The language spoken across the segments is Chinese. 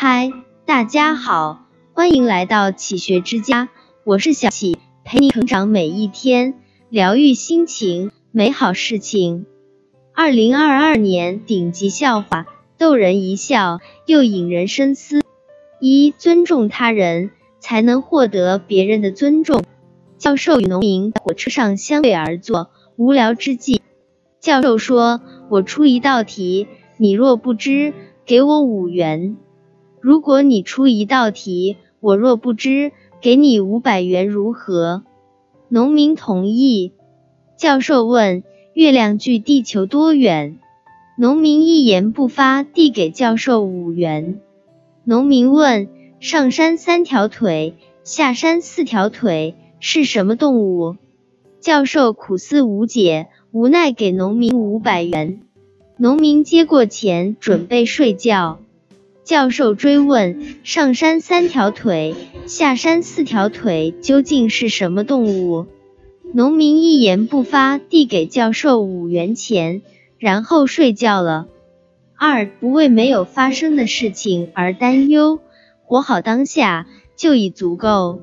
嗨，大家好，欢迎来到启学之家，我是小启，陪你成长每一天，疗愈心情，美好事情。二零二二年顶级笑话，逗人一笑又引人深思。一、尊重他人，才能获得别人的尊重。教授与农民在火车上相对而坐，无聊之际，教授说：“我出一道题，你若不知，给我五元。”如果你出一道题，我若不知，给你五百元，如何？农民同意。教授问：月亮距地球多远？农民一言不发，递给教授五元。农民问：上山三条腿，下山四条腿，是什么动物？教授苦思无解，无奈给农民五百元。农民接过钱，准备睡觉。教授追问：上山三条腿，下山四条腿，究竟是什么动物？农民一言不发，递给教授五元钱，然后睡觉了。二不为没有发生的事情而担忧，活好当下就已足够。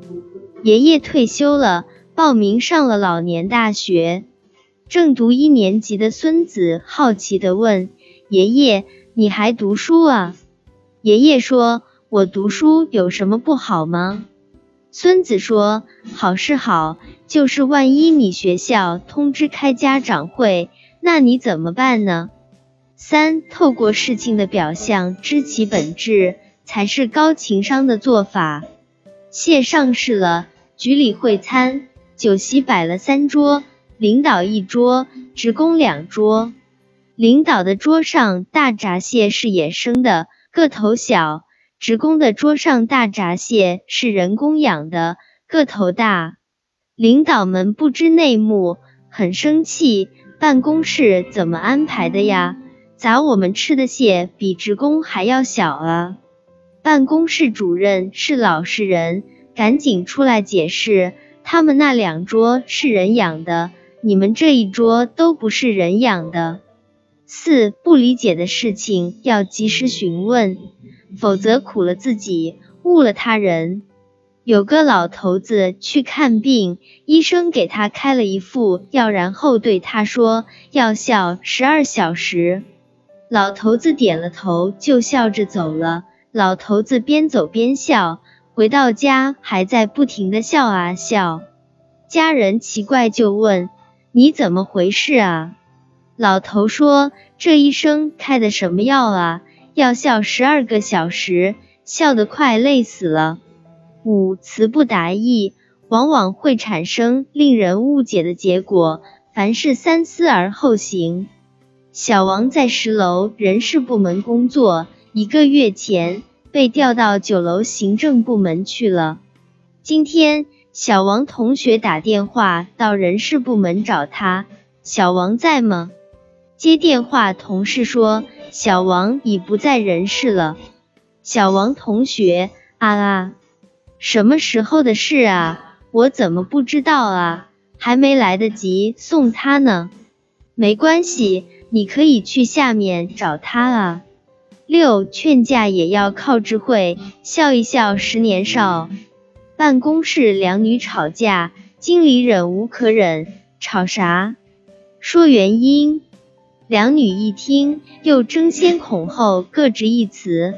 爷爷退休了，报名上了老年大学。正读一年级的孙子好奇地问：爷爷，你还读书啊？爷爷说：“我读书有什么不好吗？”孙子说：“好是好，就是万一你学校通知开家长会，那你怎么办呢？”三，透过事情的表象知其本质，才是高情商的做法。蟹上市了，局里会餐，酒席摆了三桌，领导一桌，职工两桌。领导的桌上大闸蟹是野生的。个头小，职工的桌上大闸蟹是人工养的，个头大。领导们不知内幕，很生气。办公室怎么安排的呀？咋我们吃的蟹比职工还要小啊？办公室主任是老实人，赶紧出来解释，他们那两桌是人养的，你们这一桌都不是人养的。四不理解的事情要及时询问，否则苦了自己，误了他人。有个老头子去看病，医生给他开了一副药，然后对他说要笑十二小时。老头子点了头，就笑着走了。老头子边走边笑，回到家还在不停的笑啊笑。家人奇怪就问：“你怎么回事啊？”老头说：“这医生开的什么药啊？要笑十二个小时，笑得快累死了。”五词不达意，往往会产生令人误解的结果。凡事三思而后行。小王在十楼人事部门工作，一个月前被调到九楼行政部门去了。今天，小王同学打电话到人事部门找他：“小王在吗？”接电话，同事说小王已不在人世了。小王同学，啊啊，什么时候的事啊？我怎么不知道啊？还没来得及送他呢。没关系，你可以去下面找他啊。六，劝架也要靠智慧，笑一笑十年少。办公室两女吵架，经理忍无可忍，吵啥？说原因。两女一听，又争先恐后各执一词。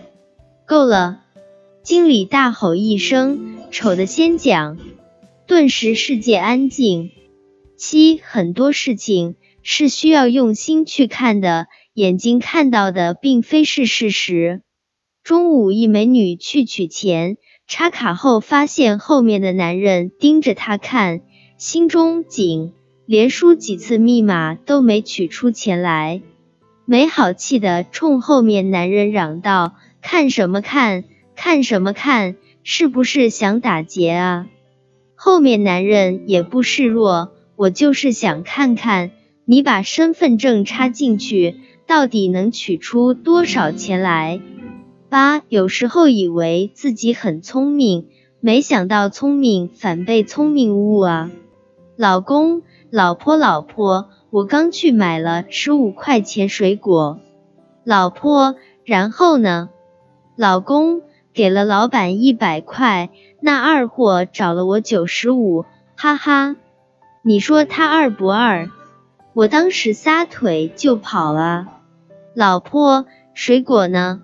够了！经理大吼一声：“丑的先讲！”顿时世界安静。七，很多事情是需要用心去看的，眼睛看到的并非是事实。中午，一美女去取钱，插卡后发现后面的男人盯着她看，心中紧。连输几次密码都没取出钱来，没好气的冲后面男人嚷道：“看什么看？看什么看？是不是想打劫啊？”后面男人也不示弱：“我就是想看看你把身份证插进去，到底能取出多少钱来。”八有时候以为自己很聪明，没想到聪明反被聪明误啊！老公。老婆，老婆，我刚去买了十五块钱水果。老婆，然后呢？老公给了老板一百块，那二货找了我九十五，哈哈，你说他二不二？我当时撒腿就跑了。老婆，水果呢？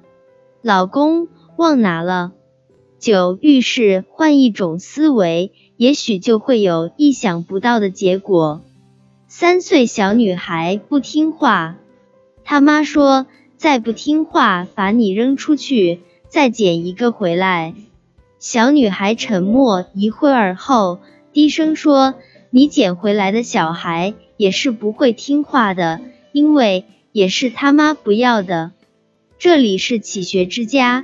老公忘拿了。九遇事换一种思维，也许就会有意想不到的结果。三岁小女孩不听话，他妈说再不听话把你扔出去，再捡一个回来。小女孩沉默一会儿后，低声说：“你捡回来的小孩也是不会听话的，因为也是他妈不要的。”这里是启学之家，